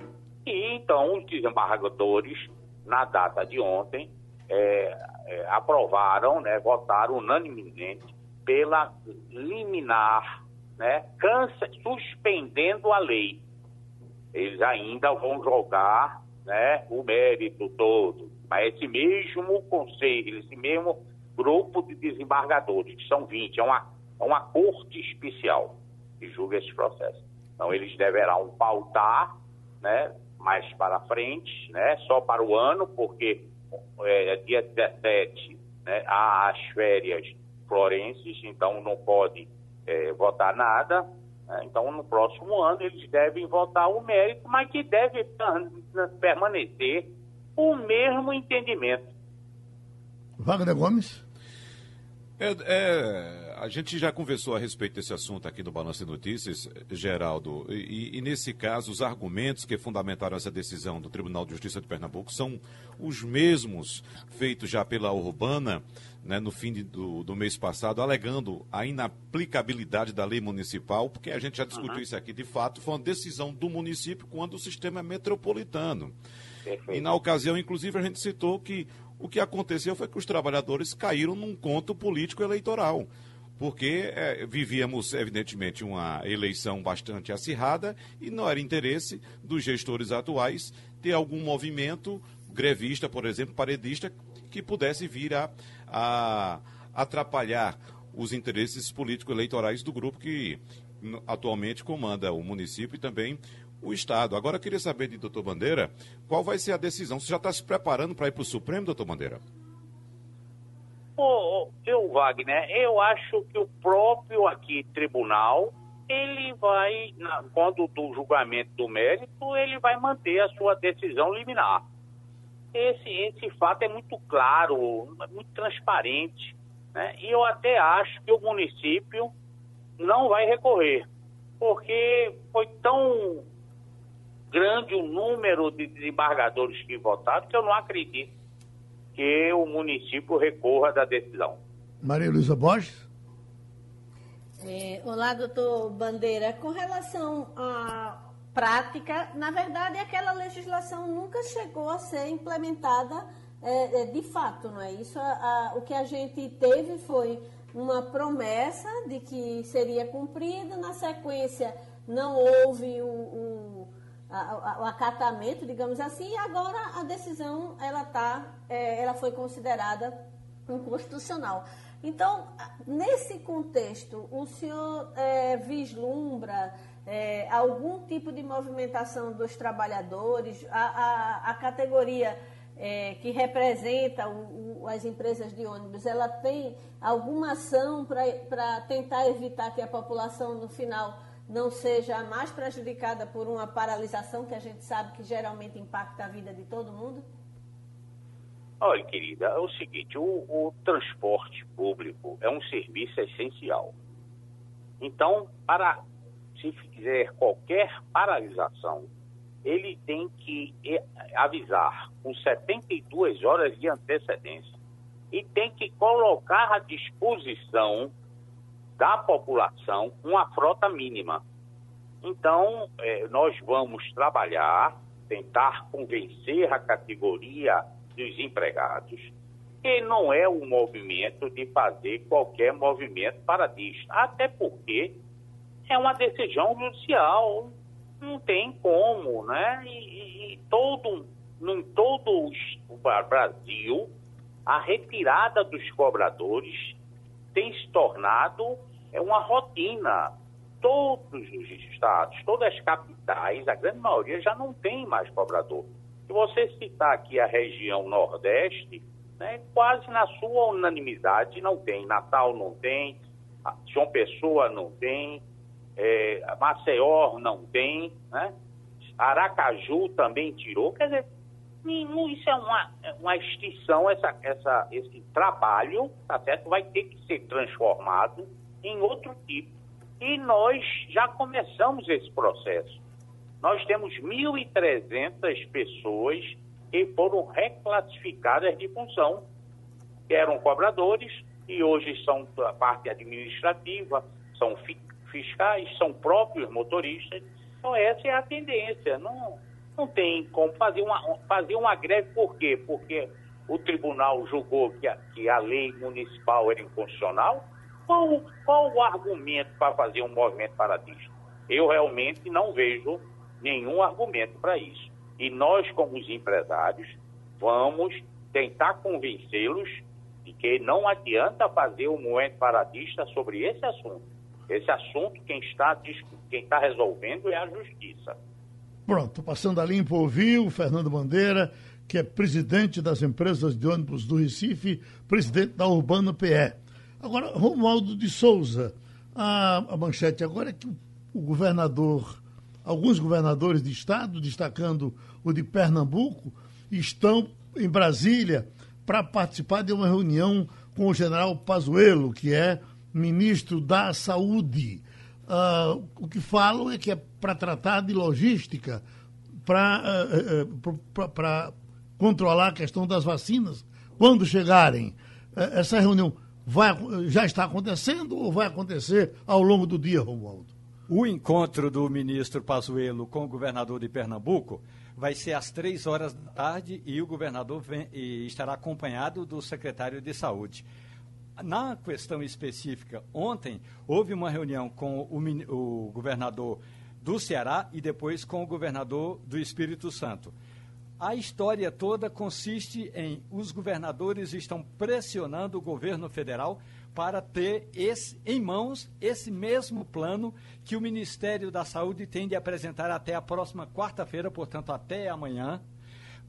E então os desembargadores, na data de ontem, é, é, aprovaram, né, votaram unanimemente pela liminar, né, cansa, suspendendo a lei. Eles ainda vão jogar né, o mérito todo. Mas esse mesmo conselho, esse mesmo grupo de desembargadores, que são 20, é uma, é uma corte especial que julga esses processos. Então, eles deverão pautar né, mais para frente, né, só para o ano, porque é, dia 17 né, há as férias florenses, então não pode é, votar nada. Né, então, no próximo ano, eles devem votar o mérito, mas que deve permanecer o mesmo entendimento. Wagner Gomes? É, é, a gente já conversou a respeito desse assunto aqui no Balanço de Notícias, Geraldo, e, e, nesse caso os argumentos que fundamentaram essa decisão do Tribunal de Justiça de Pernambuco são os mesmos feitos já pela Urbana né, no fim de, do, do, mês passado, alegando a inaplicabilidade da lei municipal, porque a gente já discutiu uhum. isso aqui, de fato, foi uma decisão do município quando o sistema é metropolitano. Perfeito. E na ocasião, inclusive, a gente citou que o que aconteceu foi que os trabalhadores caíram num conto político eleitoral. Porque é, vivíamos, evidentemente, uma eleição bastante acirrada e não era interesse dos gestores atuais ter algum movimento grevista, por exemplo, paredista, que pudesse vir a, a atrapalhar os interesses político-eleitorais do grupo que atualmente comanda o município e também o Estado. Agora eu queria saber de doutor Bandeira, qual vai ser a decisão? Você já está se preparando para ir para o Supremo, doutor Bandeira? Oh, eu, Wagner, eu acho que o próprio aqui tribunal, ele vai, na, quando do julgamento do mérito, ele vai manter a sua decisão liminar. Esse, esse fato é muito claro, muito transparente. Né? E eu até acho que o município não vai recorrer, porque foi tão grande o número de desembargadores que votaram que eu não acredito que o município recorra da decisão. Maria Luísa Borges? É, olá, doutor Bandeira. Com relação à prática, na verdade, aquela legislação nunca chegou a ser implementada é, é, de fato, não é isso? A, a, o que a gente teve foi uma promessa de que seria cumprida, na sequência não houve o, o o acatamento, digamos assim, e agora a decisão ela tá, é, ela foi considerada inconstitucional. Então, nesse contexto, o senhor é, vislumbra é, algum tipo de movimentação dos trabalhadores, a, a, a categoria é, que representa o, o, as empresas de ônibus, ela tem alguma ação para tentar evitar que a população, no final, não seja mais prejudicada por uma paralisação que a gente sabe que geralmente impacta a vida de todo mundo? Olha, querida, é o seguinte, o, o transporte público é um serviço essencial. Então, para se fizer qualquer paralisação, ele tem que avisar com 72 horas de antecedência e tem que colocar à disposição da população uma frota mínima. Então, é, nós vamos trabalhar, tentar convencer a categoria dos empregados que não é um movimento de fazer qualquer movimento paradista, até porque é uma decisão judicial, não tem como, né? E, e todo, em todo o Brasil, a retirada dos cobradores tem se tornado é uma rotina. Todos os estados, todas as capitais, a grande maioria já não tem mais cobrador. Se você citar aqui a região Nordeste, né, quase na sua unanimidade não tem. Natal não tem, João Pessoa não tem, é, Maceió não tem, né? Aracaju também tirou. Quer dizer, isso é uma, é uma extinção, essa, essa, esse trabalho, tá certo? Vai ter que ser transformado em outro tipo E nós já começamos esse processo. Nós temos 1.300 pessoas que foram reclassificadas de função, que eram cobradores e hoje são a parte administrativa, são fiscais, são próprios motoristas. Então essa é a tendência. Não, não tem como fazer uma, fazer uma greve, por quê? Porque o tribunal julgou que a, que a lei municipal era inconstitucional. Qual, qual o argumento para fazer um movimento paradista? Eu realmente não vejo nenhum argumento para isso. E nós, como os empresários, vamos tentar convencê-los de que não adianta fazer um movimento paradista sobre esse assunto. Esse assunto, quem está, quem está resolvendo é a justiça. Pronto, passando a limpo, ouviu o Fernando Bandeira, que é presidente das empresas de ônibus do Recife, presidente da Urbana PE. Agora, Romualdo de Souza, a, a manchete agora é que o governador, alguns governadores de estado, destacando o de Pernambuco, estão em Brasília para participar de uma reunião com o general Pazuello, que é ministro da Saúde. Uh, o que falam é que é para tratar de logística, para uh, uh, controlar a questão das vacinas. Quando chegarem, eh, essa reunião vai, já está acontecendo ou vai acontecer ao longo do dia, Romualdo? O encontro do ministro Pazuello com o governador de Pernambuco vai ser às três horas da tarde e o governador vem, e estará acompanhado do secretário de Saúde. Na questão específica, ontem houve uma reunião com o, o governador do Ceará e depois com o governador do Espírito Santo. A história toda consiste em os governadores estão pressionando o governo federal para ter esse, em mãos esse mesmo plano que o Ministério da Saúde tem de apresentar até a próxima quarta-feira, portanto, até amanhã,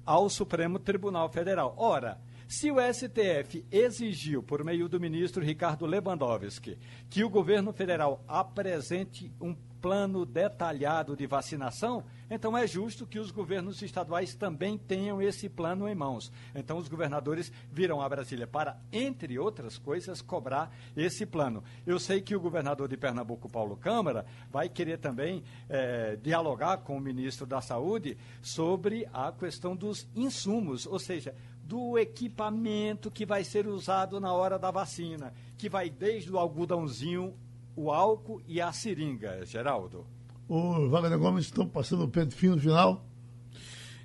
ao Supremo Tribunal Federal. Ora, se o STF exigiu, por meio do ministro Ricardo Lewandowski, que o governo federal apresente um plano detalhado de vacinação, então é justo que os governos estaduais também tenham esse plano em mãos. Então os governadores virão a Brasília para, entre outras coisas, cobrar esse plano. Eu sei que o governador de Pernambuco, Paulo Câmara, vai querer também é, dialogar com o ministro da Saúde sobre a questão dos insumos, ou seja, do equipamento que vai ser usado na hora da vacina, que vai desde o algodãozinho, o álcool e a seringa, Geraldo. O Wagner Gomes estão passando o pente fino no final.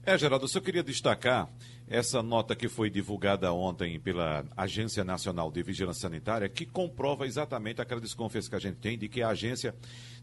É, Geraldo, eu só queria destacar essa nota que foi divulgada ontem pela Agência Nacional de Vigilância Sanitária, que comprova exatamente aquela desconfiança que a gente tem de que a agência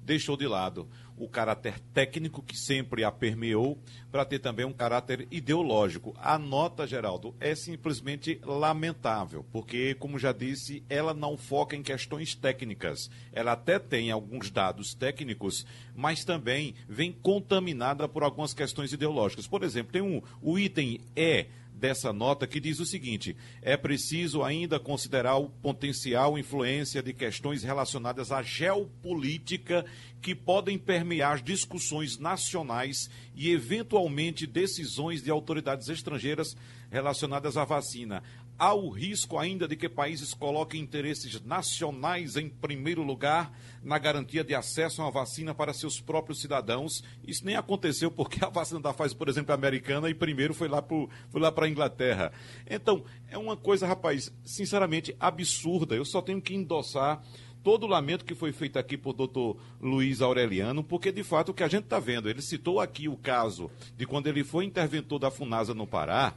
deixou de lado o caráter técnico que sempre a permeou para ter também um caráter ideológico. A nota, Geraldo, é simplesmente lamentável, porque, como já disse, ela não foca em questões técnicas. Ela até tem alguns dados técnicos, mas também vem contaminada por algumas questões ideológicas. Por exemplo, tem um, o item E dessa nota que diz o seguinte: é preciso ainda considerar o potencial influência de questões relacionadas à geopolítica que podem permear as discussões nacionais e, eventualmente, decisões de autoridades estrangeiras relacionadas à vacina há o risco ainda de que países coloquem interesses nacionais em primeiro lugar na garantia de acesso a uma vacina para seus próprios cidadãos. Isso nem aconteceu porque a vacina da Pfizer, por exemplo, é americana e primeiro foi lá para a Inglaterra. Então, é uma coisa, rapaz, sinceramente absurda. Eu só tenho que endossar todo o lamento que foi feito aqui por doutor Luiz Aureliano, porque de fato o que a gente está vendo, ele citou aqui o caso de quando ele foi interventor da FUNASA no Pará,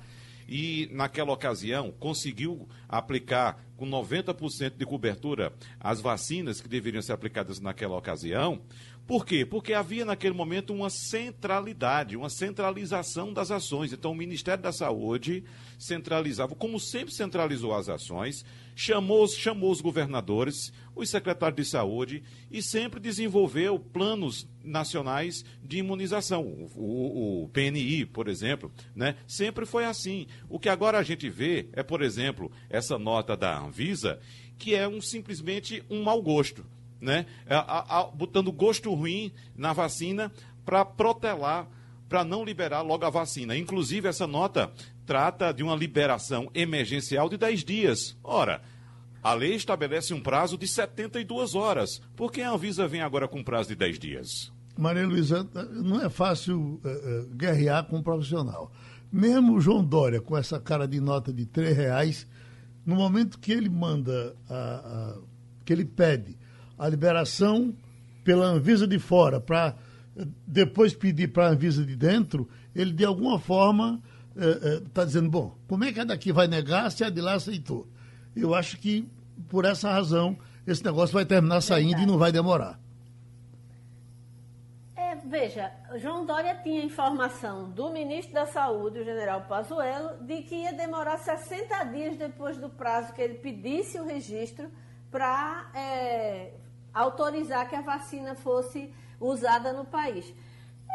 e, naquela ocasião, conseguiu aplicar com 90% de cobertura as vacinas que deveriam ser aplicadas naquela ocasião. Por quê? Porque havia naquele momento uma centralidade, uma centralização das ações. Então, o Ministério da Saúde centralizava, como sempre centralizou as ações, chamou, chamou os governadores, os secretários de saúde e sempre desenvolveu planos nacionais de imunização. O, o, o, PNI, por exemplo, né? sempre foi assim. O que agora a gente vê é, por exemplo, essa nota da Anvisa, que é um, simplesmente um mau gosto. Né? A, a, botando gosto ruim na vacina para protelar para não liberar logo a vacina. Inclusive, essa nota trata de uma liberação emergencial de 10 dias. Ora, A lei estabelece um prazo de 72 horas. Por que a Anvisa vem agora com um prazo de 10 dias? Maria Luísa, não é fácil uh, guerrear com um profissional. Mesmo o João Dória, com essa cara de nota de três reais, no momento que ele manda, a, a, que ele pede a liberação pela Anvisa de fora para depois pedir para a Anvisa de dentro, ele de alguma forma está uh, dizendo, bom, como é que a daqui vai negar se a de lá aceitou? Eu acho que, por essa razão, esse negócio vai terminar saindo Verdade. e não vai demorar. É, veja, João Dória tinha informação do ministro da Saúde, o general Pazuello, de que ia demorar 60 dias depois do prazo que ele pedisse o registro para é, autorizar que a vacina fosse usada no país.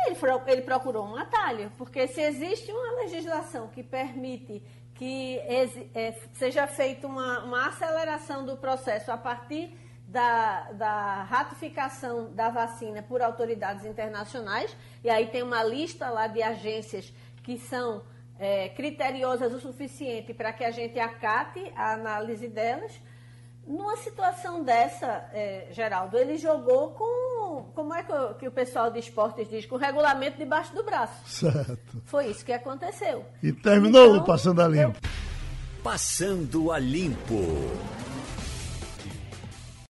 Ele, ele procurou um atalho, porque se existe uma legislação que permite que é, seja feita uma, uma, aceleração do processo a partir da, da, ratificação da vacina por autoridades internacionais, e aí tem uma lista lá de agências que são é, criteriosas o suficiente para que a gente acate a análise delas. Numa situação dessa, é, Geraldo, ele jogou com, como é que o, que o pessoal de esportes diz, com o regulamento debaixo do braço. Certo. Foi isso que aconteceu. E terminou então, Passando a Limpo. Eu... Passando a Limpo.